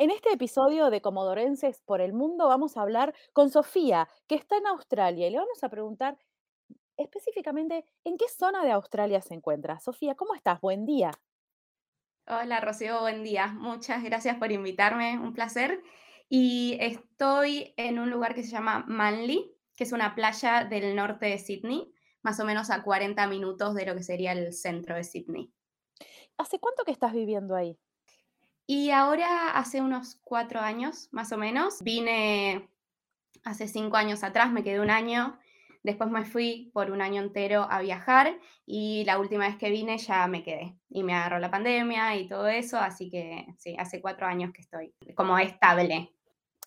En este episodio de Comodorenses por el Mundo vamos a hablar con Sofía, que está en Australia, y le vamos a preguntar específicamente en qué zona de Australia se encuentra. Sofía, ¿cómo estás? Buen día. Hola Rocío, buen día. Muchas gracias por invitarme, un placer. Y estoy en un lugar que se llama Manly, que es una playa del norte de Sydney, más o menos a 40 minutos de lo que sería el centro de Sydney. ¿Hace cuánto que estás viviendo ahí? Y ahora hace unos cuatro años, más o menos, vine hace cinco años atrás, me quedé un año, después me fui por un año entero a viajar y la última vez que vine ya me quedé y me agarró la pandemia y todo eso, así que sí, hace cuatro años que estoy como estable.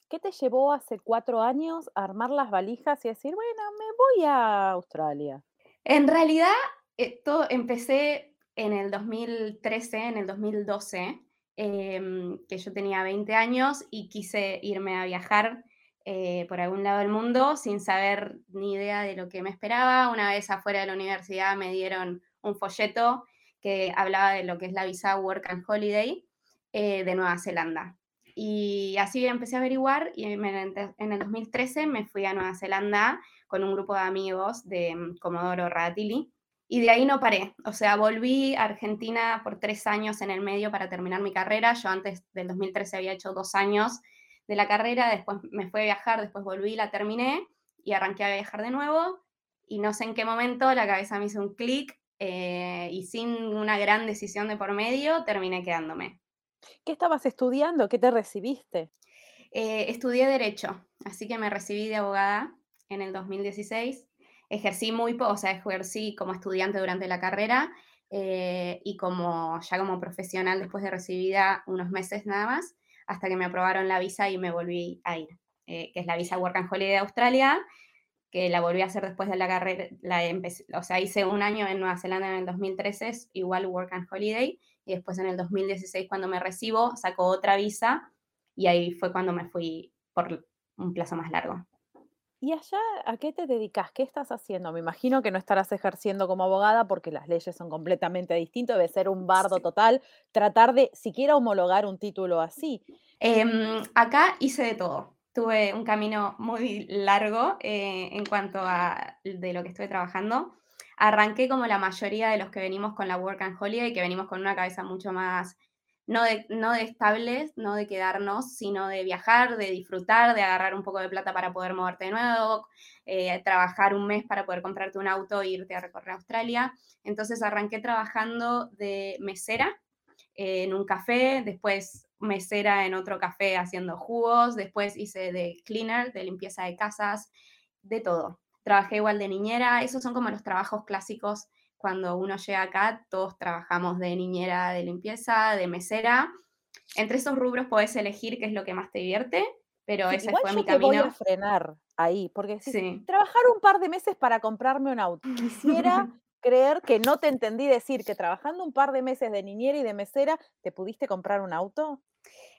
¿Qué te llevó hace cuatro años a armar las valijas y decir, bueno, me voy a Australia? En realidad, eh, todo empecé en el 2013, en el 2012 Em, que yo tenía 20 años y quise irme a viajar eh, por algún lado del mundo sin saber ni idea de lo que me esperaba. Una vez afuera de la universidad me dieron un folleto que hablaba de lo que es la visa Work and Holiday eh, de Nueva Zelanda. Y así empecé a averiguar y en el 2013 me fui a Nueva Zelanda con un grupo de amigos de mm, Comodoro Ratilli y de ahí no paré. O sea, volví a Argentina por tres años en el medio para terminar mi carrera. Yo antes del 2013 había hecho dos años de la carrera, después me fui a viajar, después volví, la terminé y arranqué a viajar de nuevo. Y no sé en qué momento la cabeza me hizo un clic eh, y sin una gran decisión de por medio terminé quedándome. ¿Qué estabas estudiando? ¿Qué te recibiste? Eh, estudié Derecho, así que me recibí de abogada en el 2016 ejercí muy poco, o sea, ejercí como estudiante durante la carrera eh, y como ya como profesional después de recibida unos meses nada más, hasta que me aprobaron la visa y me volví a ir, eh, que es la visa Work and Holiday de Australia, que la volví a hacer después de la carrera, la o sea, hice un año en Nueva Zelanda en el 2013, igual Work and Holiday, y después en el 2016 cuando me recibo, saco otra visa y ahí fue cuando me fui por un plazo más largo. ¿Y allá a qué te dedicas? ¿Qué estás haciendo? Me imagino que no estarás ejerciendo como abogada porque las leyes son completamente distintas, debe ser un bardo total tratar de siquiera homologar un título así. Em, acá hice de todo. Tuve un camino muy largo eh, en cuanto a de lo que estoy trabajando. Arranqué como la mayoría de los que venimos con la Work and Holiday, que venimos con una cabeza mucho más no de, no de estables, no de quedarnos, sino de viajar, de disfrutar, de agarrar un poco de plata para poder moverte de nuevo, eh, trabajar un mes para poder comprarte un auto e irte a recorrer Australia. Entonces arranqué trabajando de mesera en un café, después mesera en otro café haciendo jugos, después hice de cleaner, de limpieza de casas, de todo. Trabajé igual de niñera, esos son como los trabajos clásicos cuando uno llega acá, todos trabajamos de niñera de limpieza, de mesera. Entre esos rubros podés elegir qué es lo que más te divierte, pero ese fue mi camino. Voy a frenar ahí, porque si trabajar un par de meses para comprarme un auto. Quisiera creer que no te entendí decir que trabajando un par de meses de niñera y de mesera, ¿te pudiste comprar un auto?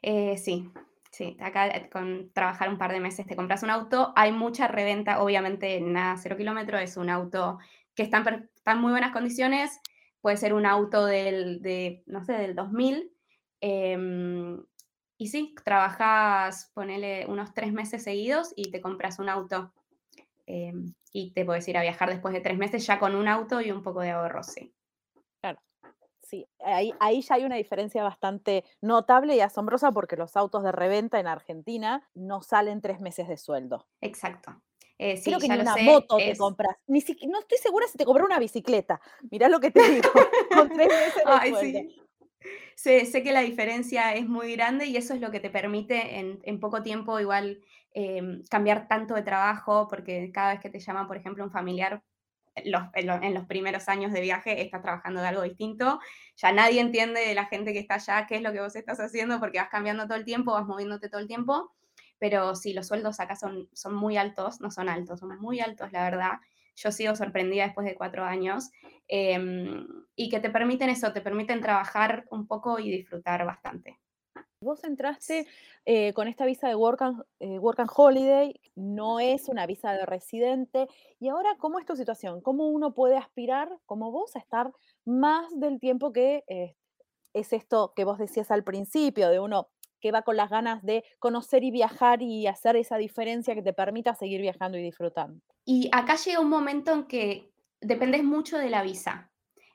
Eh, sí, Sí, acá con trabajar un par de meses te compras un auto. Hay mucha reventa, obviamente nada, cero kilómetro es un auto que está en, muy buenas condiciones. Puede ser un auto del, de, no sé, del 2000. Em, y sí, trabajas, ponele unos tres meses seguidos y te compras un auto. Em, y te puedes ir a viajar después de tres meses ya con un auto y un poco de ahorro, sí. Claro. Sí, ahí, ahí ya hay una diferencia bastante notable y asombrosa porque los autos de reventa en Argentina no salen tres meses de sueldo. Exacto. Eh, Creo que ni una moto te compras. Ni no estoy segura si te compré una bicicleta. Mirá lo que te digo. con tres meses de Sé, sé, que la diferencia es muy grande y eso es lo que te permite en, en poco tiempo igual em, cambiar tanto de trabajo, porque cada vez que te llama, por ejemplo, un familiar, los, en, los, primeros años de viaje estás trabajando de algo distinto, ya nadie entiende de la gente que está allá qué es lo que vos estás haciendo porque vas cambiando todo el tiempo, vas moviéndote todo el tiempo pero sí, los sueldos acá son, son muy altos, no son altos, son muy altos, la verdad. Yo sigo sorprendida después de cuatro años em, y que te permiten eso, te permiten trabajar un poco y disfrutar bastante. Vos entraste eh, con esta visa de work and, eh, work and, Holiday, no es una visa de residente. Y ahora, ¿cómo es tu situación? ¿Cómo uno puede aspirar, como vos, a estar más del tiempo que eh, es esto que vos decías al principio, de uno que va con las ganas de conocer y viajar y hacer esa diferencia que te permita seguir viajando y disfrutando? Y acá llega un momento en que dependes mucho de la visa.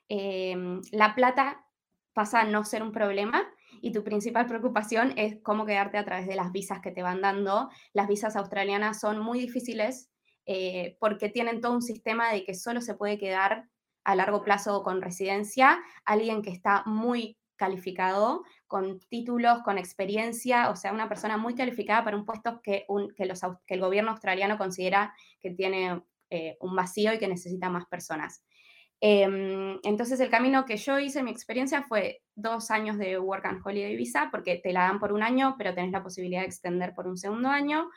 Em, la plata pasa a no ser un problema y tu principal preocupación es cómo quedarte a través de las visas que te van dando. Las visas australianas son muy difíciles eh, porque tienen todo un sistema de que solo se puede quedar a largo plazo con residencia alguien que está muy calificado, con títulos, con experiencia, o sea, una persona muy calificada para un puesto que, que, los, que el gobierno australiano considera que tiene eh, un vacío y que necesita más personas. Em, entonces, el camino que yo hice, mi experiencia fue dos años de Work and Holiday Visa, porque te la dan por un año, pero tenés la posibilidad de extender por un segundo año.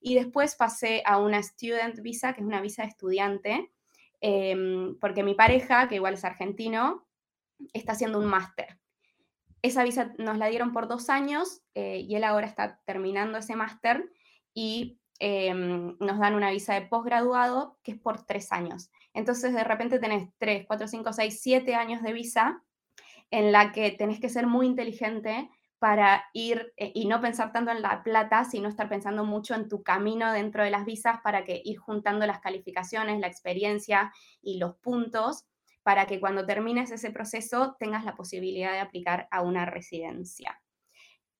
Y después pasé a una Student Visa, que es una visa de estudiante, em, porque mi pareja, que igual es argentino, está haciendo un máster. Esa visa nos la dieron por dos años eh, y él ahora está terminando ese máster y em, nos dan una visa de posgraduado que es por tres años. Entonces de repente tenés tres, cuatro, cinco, seis, siete años de visa en la que tenés que ser muy inteligente para ir eh, y no pensar tanto en la plata, sino estar pensando mucho en tu camino dentro de las visas para que ir juntando las calificaciones, la experiencia y los puntos para que cuando termines ese proceso tengas la posibilidad de aplicar a una residencia.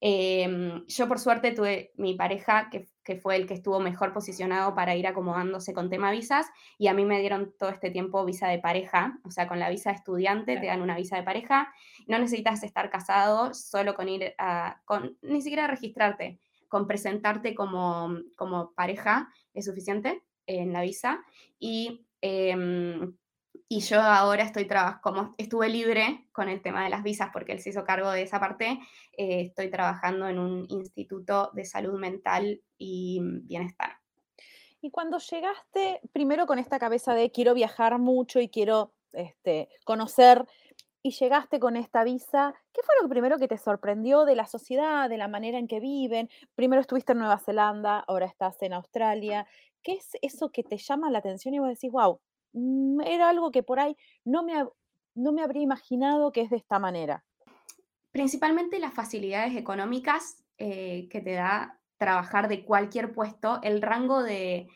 Em, yo por suerte tuve mi pareja, que, fue el que estuvo mejor posicionado para ir acomodándose con tema visas, y a mí me dieron todo este tiempo visa de pareja, o sea, con la visa de estudiante te dan una visa de pareja, no necesitas estar casado, solo con ir a, con, ni siquiera registrarte, con presentarte como, como pareja es suficiente en la visa, y... Em, y yo ahora estoy trabajando, como estuve libre con el tema de las visas porque él se hizo cargo de esa parte, eh, estoy trabajando en un instituto de salud mental y bienestar. Y cuando llegaste primero con esta cabeza de quiero viajar mucho y quiero este, conocer, y llegaste con esta visa, ¿qué fue lo primero que te sorprendió de la sociedad, de la manera en que viven? Primero estuviste en Nueva Zelanda, ahora estás en Australia. ¿Qué es eso que te llama la atención y vos decís, wow, era algo que por ahí no me, no me habría imaginado que es de esta manera. Principalmente las facilidades económicas eh, que te da trabajar de cualquier puesto, el rango de,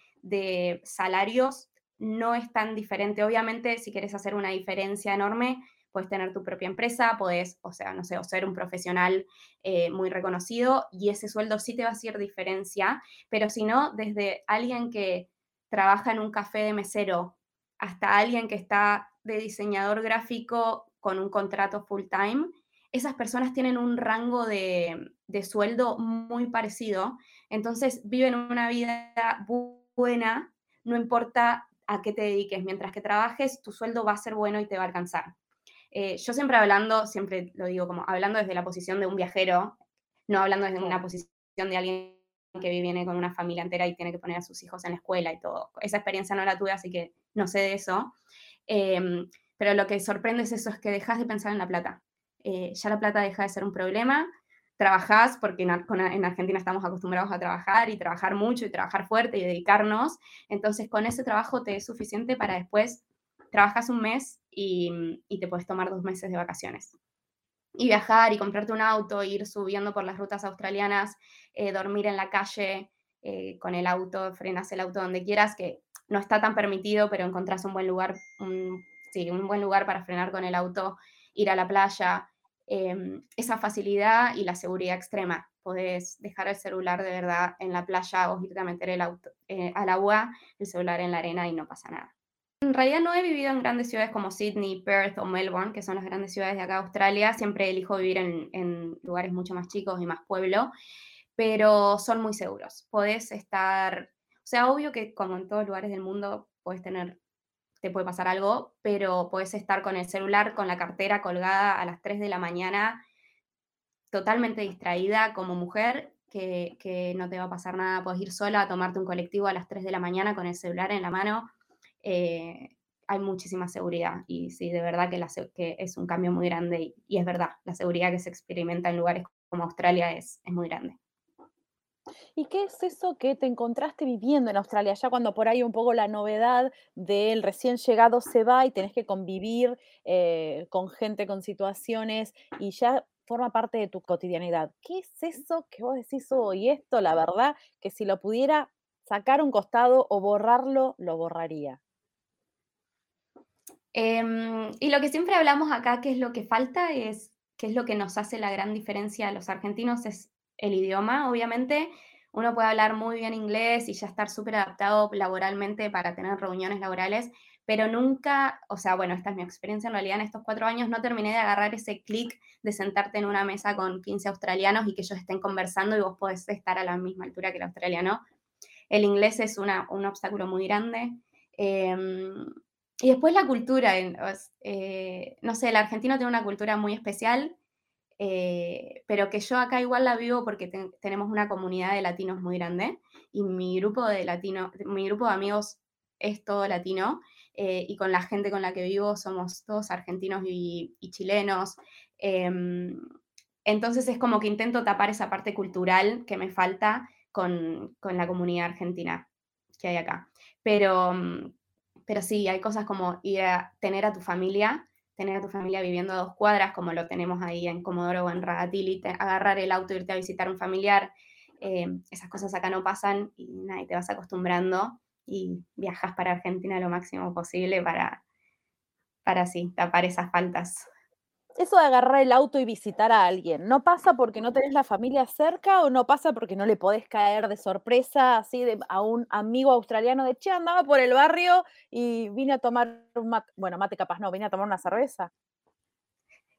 salarios no es tan diferente. Obviamente, si quieres hacer una diferencia enorme, puedes tener tu propia empresa, puedes, o sea, no sé, ser un profesional eh, muy reconocido y ese sueldo sí te va a hacer diferencia, pero si no, desde alguien que trabaja en un café de mesero hasta alguien que está de diseñador gráfico con un contrato full time, esas personas tienen un rango de, sueldo muy parecido, entonces viven una vida buena, no importa a qué te dediques, mientras que trabajes, tu sueldo va a ser bueno y te va a alcanzar. Eh, yo siempre hablando, siempre lo digo como hablando desde la posición de un viajero, no hablando desde una posición de alguien que viene con una familia entera y tiene que poner a sus hijos en la escuela y todo. Esa experiencia no la tuve, así que no sé de eso. Em, pero lo que sorprende es eso, es que dejas de pensar en la plata. Eh, ya la plata deja de ser un problema, trabajás, porque en, en, Argentina estamos acostumbrados a trabajar y trabajar mucho y trabajar fuerte y dedicarnos, entonces con ese trabajo te es suficiente para después trabajas un mes y, y te puedes tomar dos meses de vacaciones y viajar y comprarte un auto, ir subiendo por las rutas australianas, eh, dormir en la calle eh, con el auto, frenas el auto donde quieras, que no está tan permitido, pero encontrás un buen lugar, sí, un buen lugar para frenar con el auto, ir a la playa, em, esa facilidad y la seguridad extrema. Podés dejar el celular de verdad en la playa o irte a meter el auto eh, al agua, el celular en la arena y no pasa nada. En realidad no he vivido en grandes ciudades como Sydney, Perth o Melbourne, que son las grandes ciudades de acá Australia. Siempre elijo vivir en, lugares mucho más chicos y más pueblo, pero son muy seguros. Podés estar, sea, obvio que como en todos lugares del mundo puedes tener, te puede pasar algo, pero puedes estar con el celular, con la cartera colgada a las 3 de la mañana, totalmente distraída como mujer que, no te va a pasar nada, puedes ir sola a tomarte un colectivo a las 3 de la mañana con el celular en la mano. Eh, hay muchísima seguridad y sí, de verdad que, que es un cambio muy grande y, es verdad, la seguridad que se experimenta en lugares como Australia es, es muy grande. ¿Y qué es eso que te encontraste viviendo en Australia? Ya cuando por ahí un poco la novedad del recién llegado se va y tenés que convivir eh, con gente, con situaciones y ya forma parte de tu cotidianidad. ¿Qué es eso que vos decís hoy? Esto, la verdad, que si lo pudiera sacar un costado o borrarlo, lo borraría. Em, y lo que siempre hablamos acá, que es lo que falta, es qué es lo que nos hace la gran diferencia a los argentinos, es el idioma, obviamente. Uno puede hablar muy bien inglés y ya estar súper adaptado laboralmente para tener reuniones laborales, pero nunca, o sea, bueno, esta es mi experiencia en realidad en estos cuatro años, no terminé de agarrar ese clic de sentarte en una mesa con 15 australianos y que ellos estén conversando y vos podés estar a la misma altura que el australiano. El inglés es una, un obstáculo muy grande. Em, y después la cultura, eh, no sé, el argentino tiene una cultura muy especial, eh, pero que yo acá igual la vivo porque tenemos una comunidad de latinos muy grande y mi grupo de latino, mi grupo de amigos es todo latino eh, y con la gente con la que vivo somos todos argentinos y, chilenos. Em, entonces es como que intento tapar esa parte cultural que me falta con, con la comunidad argentina que hay acá. Pero, mm, pero sí, hay cosas como ir a tener a tu familia, tener a tu familia viviendo a dos cuadras, como lo tenemos ahí en Comodoro o en Ragatili, agarrar el auto, irte a visitar un familiar. Eh, esas cosas acá no pasan y nada, te vas acostumbrando y viajas para Argentina lo máximo posible para, para así tapar esas faltas eso de agarrar el auto y visitar a alguien, ¿no pasa porque no tenés la familia cerca o no pasa porque no le podés caer de sorpresa así de, a un amigo australiano de, che, andaba por el barrio y vine a tomar un mate, bueno, mate capaz no, vine a tomar una cerveza?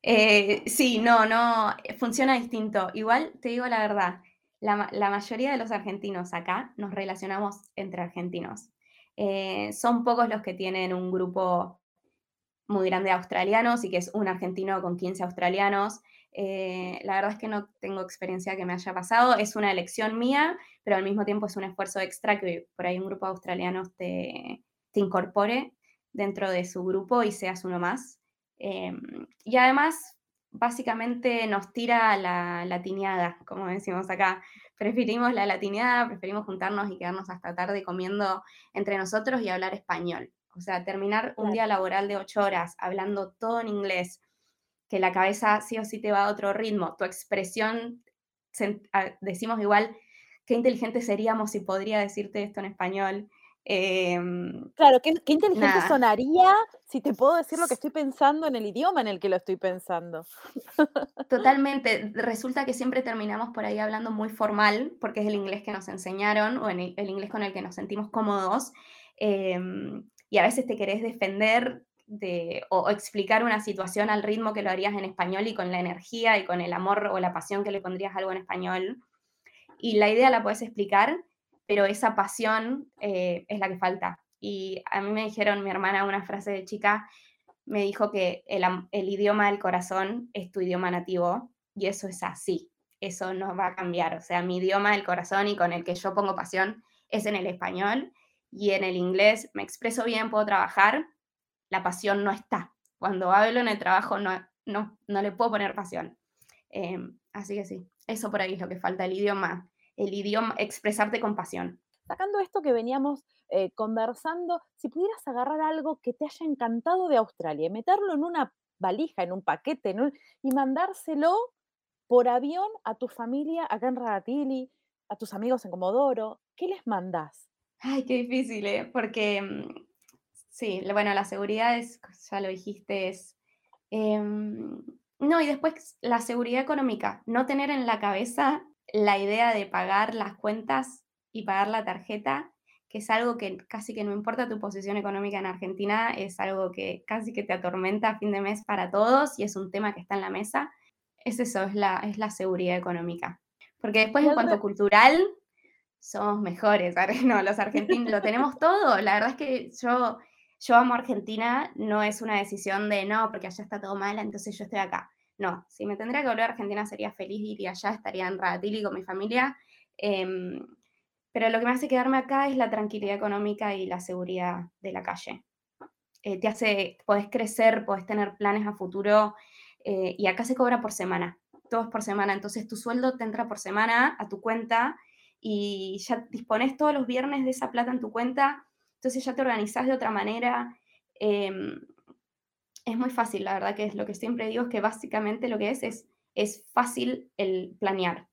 Eh, sí, no, no, funciona distinto. Igual te digo la verdad, la, mayoría de los argentinos acá nos relacionamos entre argentinos. Eh, son pocos los que tienen un grupo muy grande de australianos y que es un argentino con 15 australianos. Eh, la verdad es que no tengo experiencia que me haya pasado, es una elección mía, pero al mismo tiempo es un esfuerzo extra que por ahí un grupo de australianos te, te incorpore dentro de su grupo y seas uno más. Em, y además, básicamente nos tira la latineada, como decimos acá. Preferimos la latineada, preferimos juntarnos y quedarnos hasta tarde comiendo entre nosotros y hablar español. O sea, terminar un día laboral de ocho horas hablando todo en inglés, que la cabeza sí o sí te va a otro ritmo, tu expresión, ah, decimos igual, qué inteligentes seríamos si podría decirte esto en español. Em, claro, qué, inteligente sonaría si te puedo decir lo que estoy pensando en el idioma en el que lo estoy pensando. Totalmente. Resulta que siempre terminamos por ahí hablando muy formal, porque es el inglés que nos enseñaron o en el, inglés con el que nos sentimos cómodos. Em, y a veces te querés defender de, o, explicar una situación al ritmo que lo harías en español y con la energía y con el amor o la pasión que le pondrías algo en español. Y la idea la puedes explicar, pero esa pasión eh, es la que falta. Y a mí me dijeron, mi hermana, una frase de chica, me dijo que el, el idioma del corazón es tu idioma nativo y eso es así, eso no va a cambiar. O sea, mi idioma del corazón y con el que yo pongo pasión es en el español y en el inglés me expreso bien, puedo trabajar, la pasión no está. Cuando hablo en el trabajo no, no, no le puedo poner pasión. Em, así que sí, eso por ahí es lo que falta, el idioma, el idioma, expresarte con pasión. Sacando esto que veníamos eh, conversando, si pudieras agarrar algo que te haya encantado de Australia meterlo en una valija, en un paquete, y mandárselo por avión a tu familia acá en Ragatili, a tus amigos en Comodoro, ¿qué les mandás? Ay, qué difícil, ¿eh? Porque mm, sí, bueno, la seguridad es, ya lo dijiste, es... Em, no, y después la seguridad económica, no tener en la cabeza la idea de pagar las cuentas y pagar la tarjeta, que es algo que casi que no importa tu posición económica en Argentina, es algo que casi que te atormenta a fin de mes para todos y es un tema que está en la mesa. Es eso, es la, es la seguridad económica. Porque después en cuanto cultural, somos mejores. No, los argentinos lo tenemos todo. La verdad es que yo, yo amo Argentina, no es una decisión de no, porque allá está todo mal, entonces yo estoy acá. no, si me tendría que volver a Argentina sería feliz, iría allá, estaría en Radatili con mi familia. Em, pero lo que me hace quedarme acá es la tranquilidad económica y la seguridad de la calle. Eh, te hace, podés crecer, podés tener planes a futuro eh, y acá se cobra por semana, todo es por semana, entonces tu sueldo te entra por semana a tu cuenta y ya dispones todos los viernes de esa plata en tu cuenta, entonces ya te organizás de otra manera. Em, es muy fácil, la verdad que es lo que siempre digo, es que básicamente lo que es es, es fácil el planear.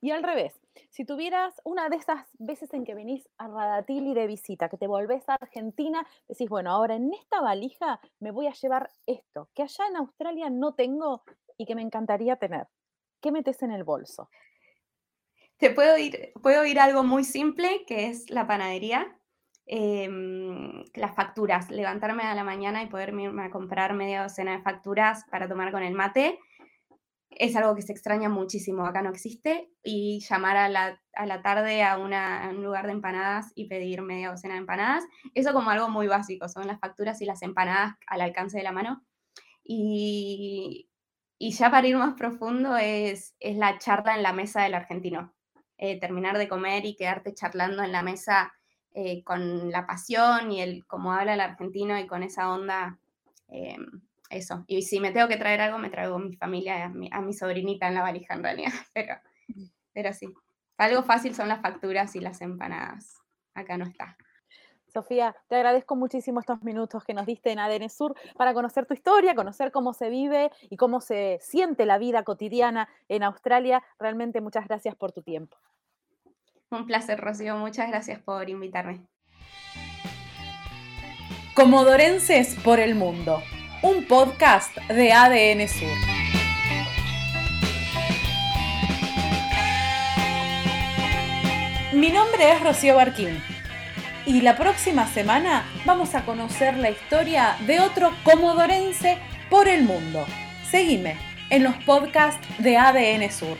Y al revés, si tuvieras una de esas veces en que venís a Radatili de visita, que te volvés a Argentina, decís, bueno, ahora en esta valija me voy a llevar esto, que allá en Australia no tengo y que me encantaría tener. ¿Qué metes en el bolso? Te puedo ir, puedo ir algo muy simple, que es la panadería. Em, las facturas, levantarme a la mañana y poder irme a comprar media docena de facturas para tomar con el mate es algo que se extraña muchísimo, acá no existe, y llamar a la, tarde a, un lugar de empanadas y pedir media docena de empanadas, eso como algo muy básico, son las facturas y las empanadas al alcance de la mano. Y, ya para ir más profundo es, es, la charla en la mesa del argentino, eh, terminar de comer y quedarte charlando en la mesa eh, con la pasión y el cómo habla el argentino y con esa onda. Eh, eso. Y si me tengo que traer algo, me traigo a mi familia, a mi, a mi sobrinita en la valija en realidad. Pero, pero sí. Algo fácil son las facturas y las empanadas. Acá no está. Sofía, te agradezco muchísimo estos minutos que nos diste en ADN Sur para conocer tu historia, conocer cómo se vive y cómo se siente la vida cotidiana en Australia. Realmente muchas gracias por tu tiempo. Un placer, Rocío. Muchas gracias por invitarme. Comodorenses por el mundo un podcast de ADN Sur. Mi nombre es Rocío Barquín y la próxima semana vamos a conocer la historia de otro comodorense por el mundo. Seguime en los podcasts de ADN Sur.